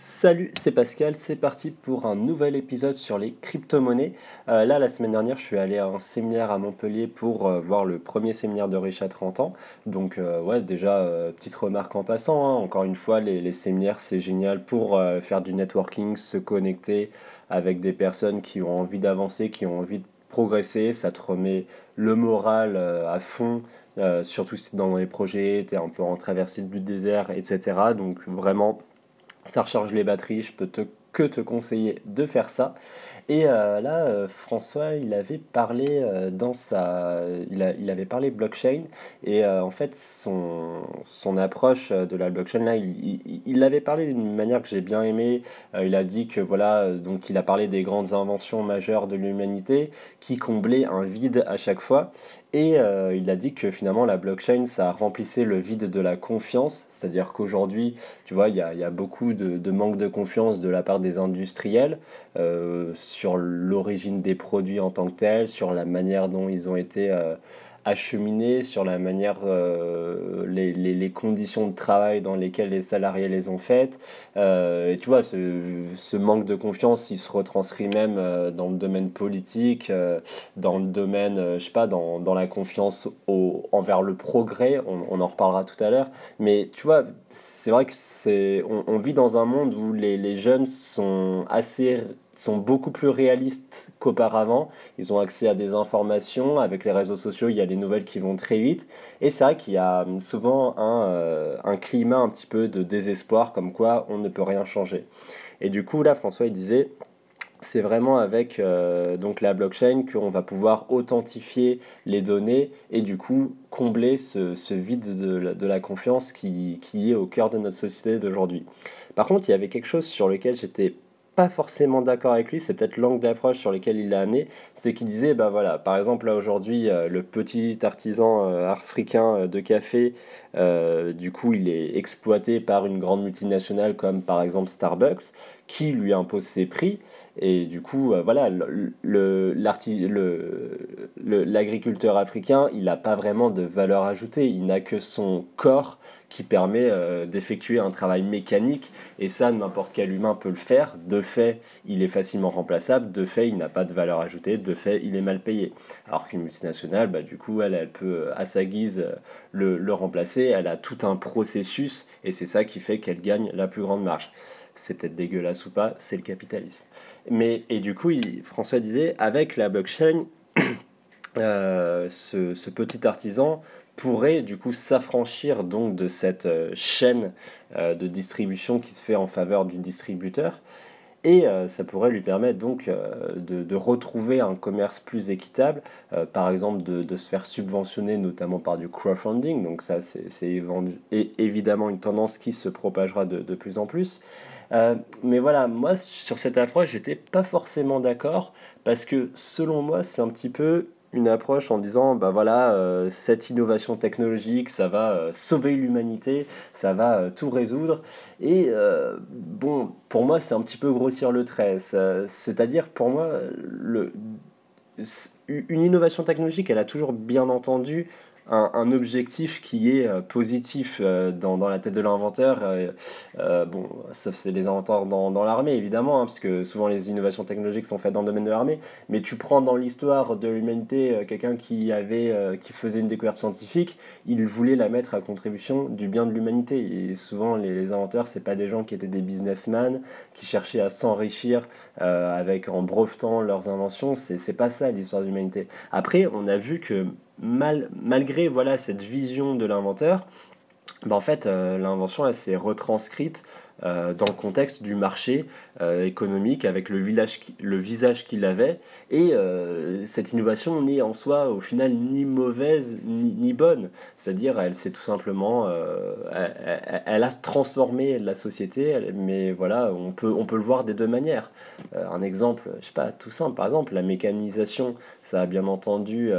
Salut, c'est Pascal, c'est parti pour un nouvel épisode sur les crypto-monnaies. Euh, là, la semaine dernière, je suis allé à un séminaire à Montpellier pour euh, voir le premier séminaire de Riche à 30 ans. Donc, euh, ouais, déjà, petite remarque en passant, hein. encore une fois, les, les séminaires, c'est génial pour faire du networking, se connecter avec des personnes qui ont envie d'avancer, qui ont envie de progresser. Ça te remet le moral à fond. surtout si dans les projets, tu es un peu en traversée du désert, etc. Donc vraiment, ça recharge les batteries, je peux te, que te conseiller de faire ça. Et euh, là, euh, François, il avait parlé euh, dans sa, il, avait parlé blockchain et en fait son, son approche de la blockchain là, il, il, avait parlé d'une manière que j'ai bien aimé. il a dit que voilà, donc il a parlé des grandes inventions majeures de l'humanité qui comblaient un vide à chaque fois. Et euh, il a dit que finalement la blockchain, ça remplissait le vide de la confiance, c'est-à-dire qu'aujourd'hui, tu vois, il y a, beaucoup de, de, manque de confiance de la part des industriels euh, sur l'origine des produits en tant que tels, sur la manière dont ils ont été euh, acheminer sur la manière, euh, les, les, conditions de travail dans lesquelles les salariés les ont faites. Euh, et tu vois, ce, ce, manque de confiance, il se retranscrit même euh, dans le domaine politique, dans le domaine, je sais pas, dans, dans la confiance au, envers le progrès, on, on, en reparlera tout à l'heure. Mais tu vois, c'est vrai que c'est, on, on, vit dans un monde où les, les jeunes sont assez sont beaucoup plus réalistes qu'auparavant. Ils ont accès à des informations. Avec les réseaux sociaux, il y a les nouvelles qui vont très vite. Et c'est vrai qu'il y a souvent un, euh, un, climat un petit peu de désespoir, comme quoi on ne peut rien changer. Et du coup, là, François, il disait, c'est vraiment avec euh, donc la blockchain qu'on va pouvoir authentifier les données et du coup combler ce, ce vide de de la confiance qui, qui est au cœur de notre société d'aujourd'hui. Par contre, il y avait quelque chose sur lequel j'étais pas forcément d'accord avec lui, c'est peut-être l'angle d'approche sur lequel il l'a amené, c'est qu'il disait, bah voilà, par exemple là aujourd'hui, euh, le petit artisan euh, africain euh, de café, du coup il est exploité par une grande multinationale comme par exemple Starbucks, qui lui impose ses prix, et du coup, voilà, l'agriculteur africain, il n'a pas vraiment de valeur ajoutée, il n'a que son corps qui permet euh, d'effectuer un travail mécanique. Et ça n'importe quel humain peut le faire. De fait il est facilement remplaçable. De fait il n'a pas de valeur ajoutée. De fait il est mal payé. Alors qu'une multinationale bah, du coup elle, elle peut à sa guise le, le remplacer. Elle a tout un processus. Et c'est ça qui fait qu'elle gagne la plus grande marge. C'est peut-être dégueulasse ou pas c'est le capitalisme. Mais et du coup il, François disait avec la blockchain euh, ce, ce, petit artisan pourrait du coup s'affranchir donc de cette euh, chaîne euh, de distribution qui se fait en faveur du distributeur et euh, ça pourrait lui permettre donc de, retrouver un commerce plus équitable, par exemple de, de, se faire subventionner notamment par du crowdfunding, donc ça c'est évidemment une tendance qui se propagera de, de plus en plus. mais voilà, moi sur cette approche j'étais pas forcément d'accord parce que selon moi c'est un petit peu une approche en disant bah voilà euh, cette innovation technologique ça va euh, sauver l'humanité ça va euh, tout résoudre. Et bon pour moi c'est un petit peu grossir le trait. C'est à dire pour moi le une innovation technologique elle a toujours bien entendu un, un, objectif qui est euh, positif euh, dans, dans, la tête de l'inventeur. Euh, bon, sauf c'est les inventeurs dans, dans l'armée, évidemment, hein, parce que souvent les innovations technologiques sont faites dans le domaine de l'armée. Mais tu prends dans l'histoire de l'humanité quelqu'un qui, avait, qui faisait une découverte scientifique, il voulait la mettre à contribution du bien de l'humanité. Et souvent, les, les inventeurs, c'est pas des gens qui étaient des businessmen, qui cherchaient à s'enrichir avec en brevetant leurs inventions. C'est pas ça l'histoire de l'humanité. Après, on a vu que mal, malgré voilà, cette vision de l'inventeur, bah en fait, euh, l'invention s'est retranscrite euh, dans le contexte du marché euh, économique avec le, village, le visage qu'il avait. Et euh, cette innovation n'est en soi au final ni mauvaise ni, ni bonne. C'est-à-dire elle s'est tout simplement... Elle, elle, a transformé la société, mais voilà, on peut, on peut le voir des deux manières. Un exemple, je sais pas, tout simple, par exemple, la mécanisation, ça a bien entendu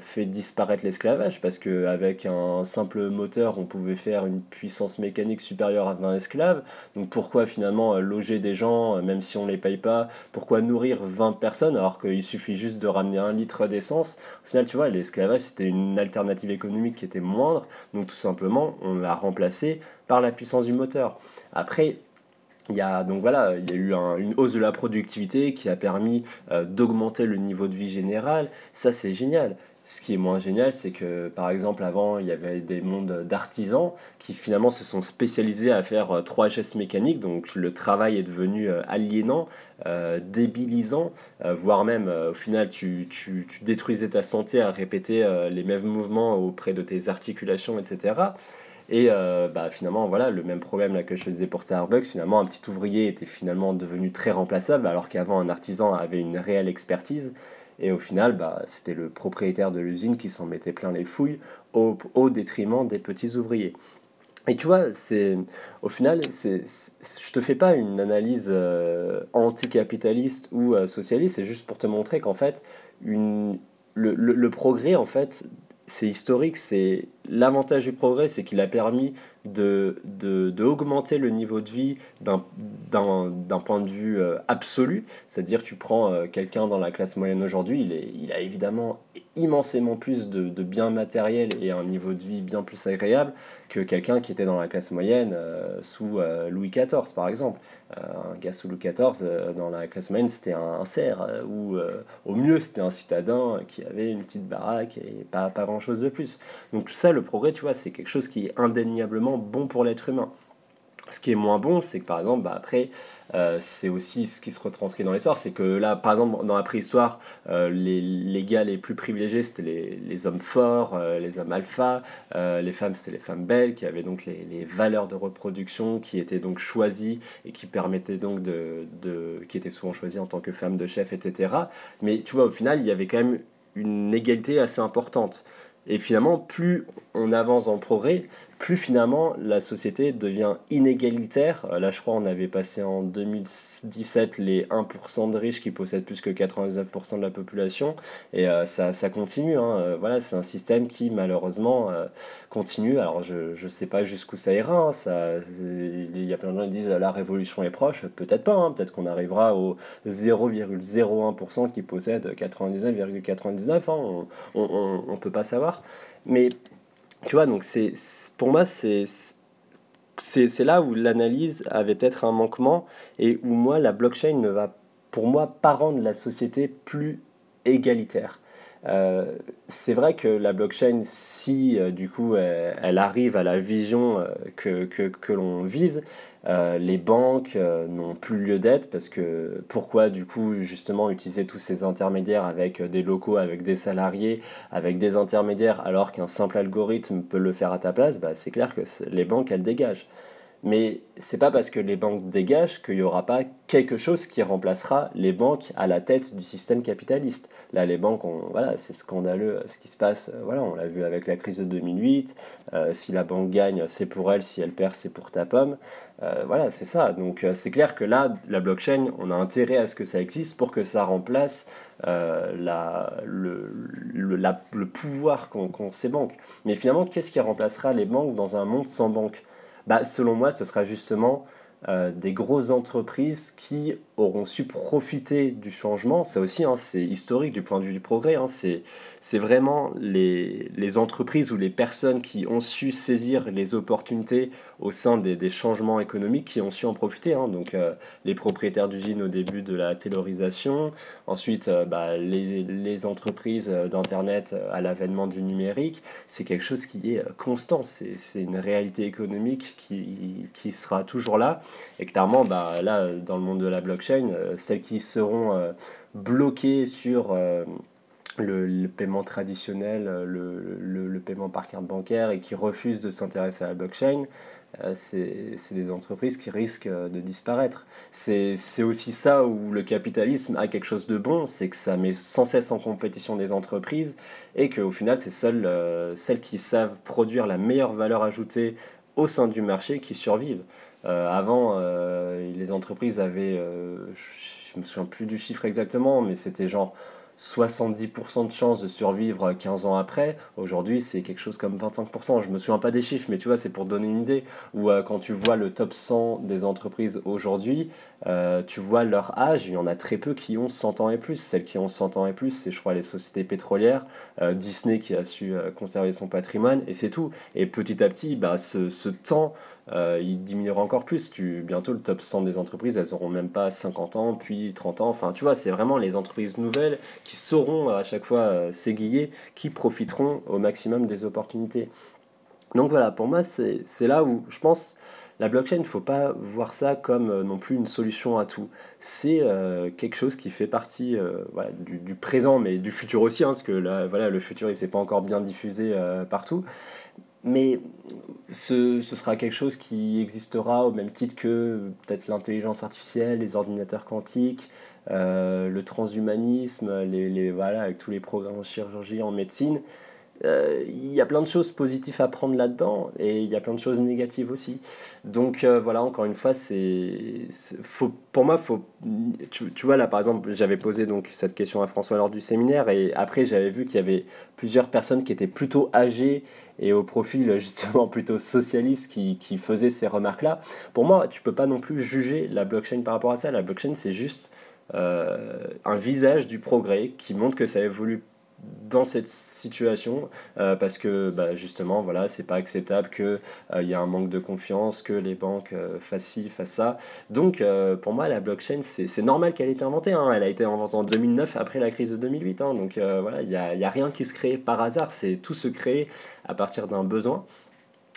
fait disparaître l'esclavage parce qu'avec un simple moteur, on pouvait faire une puissance mécanique supérieure à 20 esclaves. Donc pourquoi finalement loger des gens euh, même si on les paye pas, pourquoi nourrir 20 personnes alors qu'il suffit juste de ramener un litre d'essence? Au final, tu vois, l'esclavage, c'était une alternative économique qui était moindre, donc tout simplement, on l'a remplacé par la puissance du moteur. Après, il y a, donc voilà, il y a eu une hausse de la productivité qui a permis d'augmenter le niveau de vie général. Ça, c'est génial. Ce qui est moins génial, c'est que par exemple avant, il y avait des mondes d'artisans qui finalement se sont spécialisés à faire 3 gestes mécaniques, donc le travail est devenu aliénant, débilisant, voire même au final tu, tu, tu, détruisais ta santé à répéter les mêmes mouvements auprès de tes articulations, etc. Et euh, bah, finalement, voilà, le même problème là, que je faisais pour Starbucks, finalement, un petit ouvrier était finalement devenu très remplaçable, alors qu'avant, un artisan avait une réelle expertise. Et au final, bah, c'était le propriétaire de l'usine qui s'en mettait plein les fouilles au, détriment des petits ouvriers. Et tu vois, c'est au final, c'est, je te fais pas une analyse euh, anticapitaliste ou euh, socialiste, c'est juste pour te montrer qu'en fait, une, le, le, le, progrès, en fait, c'est historique, c'est l'avantage du progrès, c'est qu'il a permis de, de, de, le niveau de vie d'un point de vue euh, absolu. C'est-à-dire, tu prends euh, quelqu'un dans la classe moyenne aujourd'hui, il, il a évidemment immensément plus de, de, biens matériels et un niveau de vie bien plus agréable que quelqu'un qui était dans la classe moyenne euh, sous Louis XIV, par exemple. un gars sous Louis XIV, dans la classe moyenne, c'était un, cerf, ou au mieux, c'était un citadin qui avait une petite baraque et pas, pas grand-chose de plus. Donc ça, le progrès, tu vois, c'est quelque chose qui est indéniablement bon pour l'être humain. Ce qui est moins bon, c'est que par exemple, bah, après, euh, c'est aussi ce qui se retranscrit dans l'histoire, c'est que là, par exemple, dans la préhistoire, euh, les, les, gars les plus privilégiés, c'était les, les, hommes forts, euh, les hommes alpha, les femmes, c'était les femmes belles, qui avaient donc les, les, valeurs de reproduction, qui étaient donc choisies et qui permettaient donc de, de, qui étaient souvent choisies en tant que femmes de chef, etc. Mais tu vois, au final, il y avait quand même une égalité assez importante. Et finalement, plus on avance en progrès, plus finalement la société devient inégalitaire. Euh, là, je crois on avait passé en 2017 les 1% de riches qui possèdent plus que 99% de la population. Et euh, ça, ça, continue. Hein. Euh, voilà, c'est un système qui malheureusement continue. Alors je ne sais pas jusqu'où ça ira. Hein. Il y a plein de gens qui disent la révolution est proche. Peut-être pas. Hein. Peut-être qu'on arrivera au 0,01% qui possède 99,99. on ne peut pas savoir. Mais tu vois, donc c'est pour moi, c'est là où l'analyse avait peut-être un manquement et où moi, la blockchain ne va, pour moi, pas rendre la société plus égalitaire. Euh, c'est vrai que la blockchain, si euh, du coup elle, arrive à la vision euh, que, que, que l'on vise, les banques n'ont plus lieu d'être parce que pourquoi du coup justement utiliser tous ces intermédiaires avec des locaux, avec des salariés, avec des intermédiaires alors qu'un simple algorithme peut le faire à ta place, bah, c'est clair que les banques elles dégagent. Mais c'est pas parce que les banques dégagent qu'il n'y aura pas quelque chose qui remplacera les banques à la tête du système capitaliste. Là, les banques, voilà, c'est scandaleux euh, ce qui se passe. Euh, voilà, on l'a vu avec la crise de 2008. Euh, si la banque gagne, c'est pour elle. Si elle perd, c'est pour ta pomme. voilà, c'est ça. Donc, c'est clair que là, la blockchain, on a intérêt à ce que ça existe pour que ça remplace la, le, le, le pouvoir qu'ont ces banques. Mais finalement, qu'est-ce qui remplacera les banques dans un monde sans banques bah, Selon moi, ce sera justement euh, des grosses entreprises qui auront su profiter du changement. Ça aussi, hein, c'est historique du point de vue du progrès. Hein, c'est vraiment les, les, entreprises ou les personnes qui ont su saisir les opportunités au sein des, des changements économiques qui ont su en profiter. Hein. Donc euh, les propriétaires d'usines au début de la taylorisation, ensuite euh, bah, les, les, entreprises d'Internet à l'avènement du numérique, c'est quelque chose qui est constant, c'est une réalité économique qui, qui, sera toujours là. Et clairement, bah, là, dans le monde de la blockchain, celles qui seront bloquées sur le, paiement traditionnel, euh, le, le, paiement par carte bancaire et qui refusent de s'intéresser à la blockchain, euh, c'est des entreprises qui risquent euh, de disparaître. C'est aussi ça où le capitalisme a quelque chose de bon, c'est que ça met sans cesse en compétition des entreprises et qu'au final, c'est seules celles qui savent produire la meilleure valeur ajoutée au sein du marché qui survivent. Avant, les entreprises avaient, je me souviens plus du chiffre exactement, mais c'était genre 70% de chances de survivre 15 ans après. Aujourd'hui, c'est quelque chose comme 25%. Je me souviens pas des chiffres, mais tu vois, c'est pour donner une idée. Ou euh, quand tu vois le top 100 des entreprises aujourd'hui, euh, tu vois leur âge, il y en a très peu qui ont 100 ans et plus. Celles qui ont 100 ans et plus, c'est je crois les sociétés pétrolières, euh, Disney qui a su conserver son patrimoine, et c'est tout. Et petit à petit, bah, ce, ce temps euh, il diminuera encore plus. Tu, bientôt, le top 100 des entreprises, elles auront même pas 50 ans, puis 30 ans. Enfin, tu vois, c'est vraiment les entreprises nouvelles qui sauront à chaque fois euh, s'aiguiller, qui profiteront au maximum des opportunités. Donc voilà, pour moi, c'est là où je pense la blockchain, il ne faut pas voir ça comme euh, non plus une solution à tout. C'est euh, quelque chose qui fait partie euh, du, présent, mais du futur aussi, hein, parce que là, voilà, le futur, il ne s'est pas encore bien diffusé partout. Mais ce, sera quelque chose qui existera au même titre que peut-être l'intelligence artificielle, les ordinateurs quantiques, le transhumanisme, avec tous les programmes en chirurgie, en médecine. Euh, il y a plein de choses positives à prendre là-dedans et il y a plein de choses négatives aussi. Donc euh, voilà, encore une fois, c'est, faut, pour moi, faut, tu, tu, vois là par exemple, j'avais posé donc cette question à François lors du séminaire et après j'avais vu qu'il y avait plusieurs personnes qui étaient plutôt âgées et au profil justement plutôt socialiste qui, qui faisaient ces remarques-là. Pour moi, tu peux pas non plus juger la blockchain par rapport à ça. La blockchain, c'est juste euh, un visage du progrès qui montre que ça évolue dans cette situation euh, parce que bah, justement voilà c'est pas acceptable que il euh, y a un manque de confiance que les banques euh, fassent ci fassent ça donc pour moi la blockchain c'est normal qu'elle ait été inventée hein. elle a été inventée en 2009 après la crise de 2008 hein. donc voilà il n'y a, y a rien qui se crée par hasard c'est tout se crée à partir d'un besoin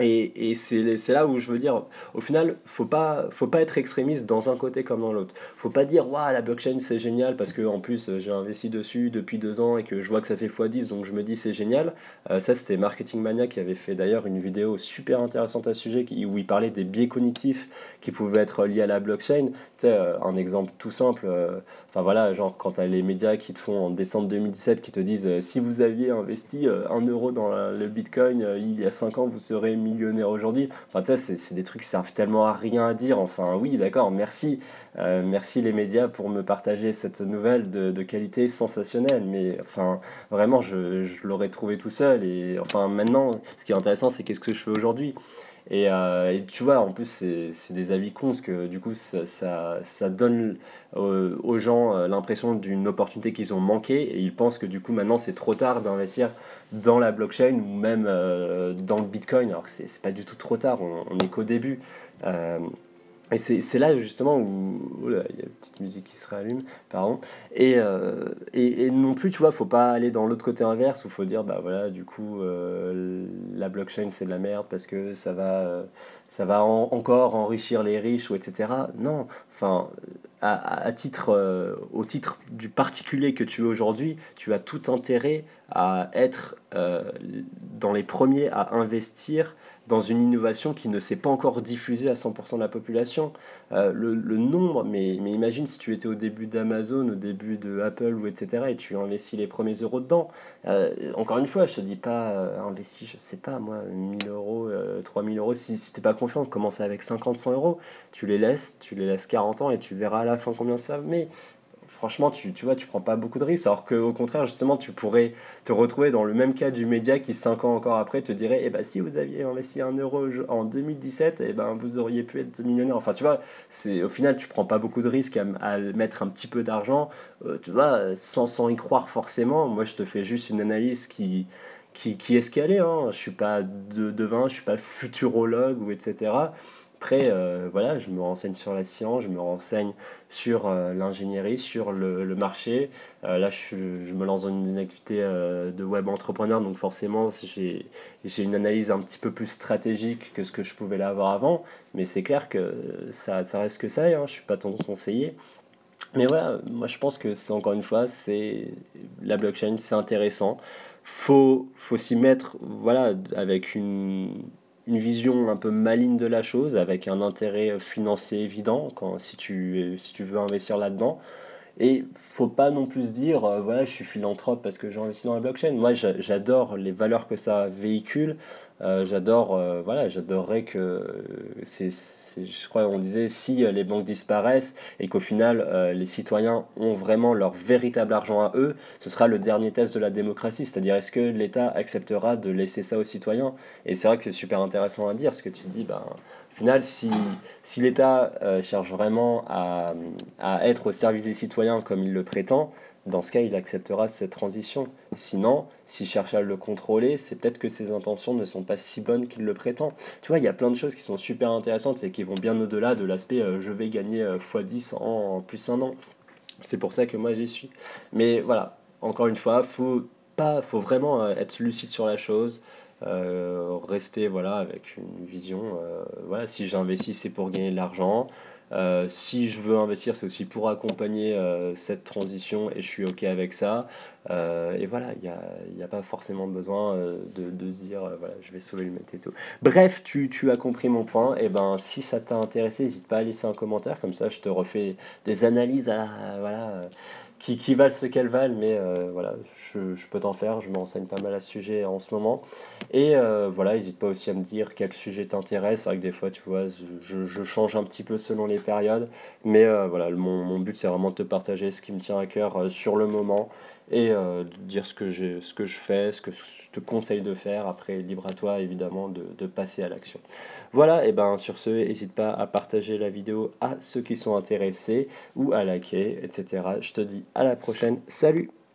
et, et c'est là où je veux dire, au final, faut pas, faut pas être extrémiste dans un côté comme dans l'autre. Faut pas dire, waouh, la blockchain c'est génial parce que en plus j'ai investi dessus depuis deux ans et que je vois que ça fait x10, donc je me dis c'est génial. Euh, ça, c'était Marketing Mania qui avait fait d'ailleurs une vidéo super intéressante à ce sujet où il parlait des biais cognitifs qui pouvaient être liés à la blockchain. Tu sais, euh, un exemple tout simple, euh, enfin voilà, genre quand tu as les médias qui te font en décembre 2017 qui te disent si vous aviez investi un euro dans le bitcoin il y a 5 ans, vous serez millionnaire aujourd'hui. Enfin, ça, c'est des trucs qui servent tellement à rien à dire. Enfin, oui, d'accord, merci. Euh, merci les médias pour me partager cette nouvelle de, de qualité sensationnelle. Mais enfin, vraiment, je, je l'aurais trouvé tout seul. Et enfin, maintenant, ce qui est intéressant, c'est qu'est-ce que je fais aujourd'hui? Et, euh, et, tu vois, en plus, c'est des avis cons, parce que du coup, ça, ça, donne aux gens euh, l'impression d'une opportunité qu'ils ont manqué, et ils pensent que du coup, maintenant, c'est trop tard d'investir dans la blockchain ou même euh, dans le Bitcoin, alors que c'est pas du tout trop tard, on, on est qu'au début. Et c'est là justement où il y a une petite musique qui se rallume, pardon. Et, euh, et, et, non plus, tu vois, faut pas aller dans l'autre côté inverse où faut dire, bah voilà, du coup, euh, la blockchain c'est de la merde parce que ça va, euh, ça va encore enrichir les riches ou etc. Non, enfin, à, à titre, au titre du particulier que tu es aujourd'hui, tu as tout intérêt à être dans les premiers à investir dans une innovation qui ne s'est pas encore diffusée à 100% de la population. Euh, le, nombre, mais, mais imagine si tu étais au début d'Amazon, au début de Apple, ou etc., et tu investis les premiers euros dedans. Euh, encore une fois, je te dis pas euh, investis, je sais pas moi, 1000 euros, 3000 euros, si, si t'es pas confiant, commence avec 50, 100 euros, tu les laisses, tu les laisses 40 ans et tu verras à la fin combien ça met franchement, tu, tu vois, tu prends pas beaucoup de risques. Alors qu'au contraire, justement, tu pourrais te retrouver dans le même cas du média qui, 5 ans encore après, te dirait eh ben, si vous aviez investi un euro en 2017, eh ben, vous auriez pu être millionnaire. Enfin, tu vois, c'est, au final, tu prends pas beaucoup de risques à, mettre un petit peu d'argent. Euh, tu vois, sans, y croire forcément. Moi, je te fais juste une analyse qui. Qui, est hein. je suis pas de, devin, je suis pas futurologue ou etc. Après, euh, voilà, je me renseigne sur la science, je me renseigne sur euh, l'ingénierie, sur le, marché. Euh, là, je, je, me lance dans une activité de web entrepreneur, donc forcément, j'ai une analyse un petit peu plus stratégique que ce que je pouvais l'avoir avant. Mais c'est clair que ça, ça reste que ça, hein, je ne suis pas ton conseiller. Mais voilà, moi je pense que c'est encore une fois, c'est la blockchain, c'est intéressant. Faut, faut s'y mettre, voilà, avec une, une vision un peu maligne de la chose, avec un intérêt financier évident quand, si, tu, veux investir là-dedans. Et faut pas non plus dire, euh, voilà, je suis philanthrope parce que j'ai investi dans la blockchain. Moi, j'adore les valeurs que ça véhicule. Euh, j'adore, euh, voilà, j'adorerais que, c'est, je crois on disait, si les banques disparaissent et qu'au final les citoyens ont vraiment leur véritable argent à eux, ce sera le dernier test de la démocratie. C'est-à-dire, est-ce que l'État acceptera de laisser ça aux citoyens? Et c'est vrai que c'est super intéressant à dire, ce que tu dis, ben, au final, si, si l'État cherche vraiment à, à, être au service des citoyens comme il le prétend, dans ce cas, il acceptera cette transition. Sinon, s'il cherche à le contrôler, c'est peut-être que ses intentions ne sont pas si bonnes qu'il le prétend. Tu vois, il y a plein de choses qui sont super intéressantes et qui vont bien au-delà de l'aspect euh, je vais gagner x10 en, plus un an. C'est pour ça que moi j'y suis. Mais voilà, encore une fois, faut pas, faut vraiment euh, être lucide sur la chose. Euh, rester voilà avec une vision voilà si j'investis c'est pour gagner de l'argent euh, si je veux investir, c'est aussi pour accompagner euh, cette transition et je suis OK avec ça. Euh, et voilà, il n'y a, a, pas forcément besoin de, se dire, voilà, je vais sauver le et. Bref, tu, as compris mon point. Et ben, si ça t'a intéressé, n'hésite pas à laisser un commentaire. Comme ça, je te refais des analyses à voilà, qui, qui valent ce qu'elles valent, mais euh, voilà, je, je peux t'en faire, je m'enseigne pas mal à ce sujet en ce moment. Et euh, voilà, n'hésite pas aussi à me dire quel sujet t'intéresse, c'est vrai que des fois, tu vois, je, je, change un petit peu selon les périodes, mais euh, voilà, mon, mon but c'est vraiment de te partager ce qui me tient à cœur sur le moment et de dire ce que, ce que je fais, ce que je te conseille de faire, après libre à toi évidemment de, de passer à l'action. Voilà, et ben sur ce, n'hésite pas à partager la vidéo à ceux qui sont intéressés ou à liker, etc. Je te dis à la prochaine, salut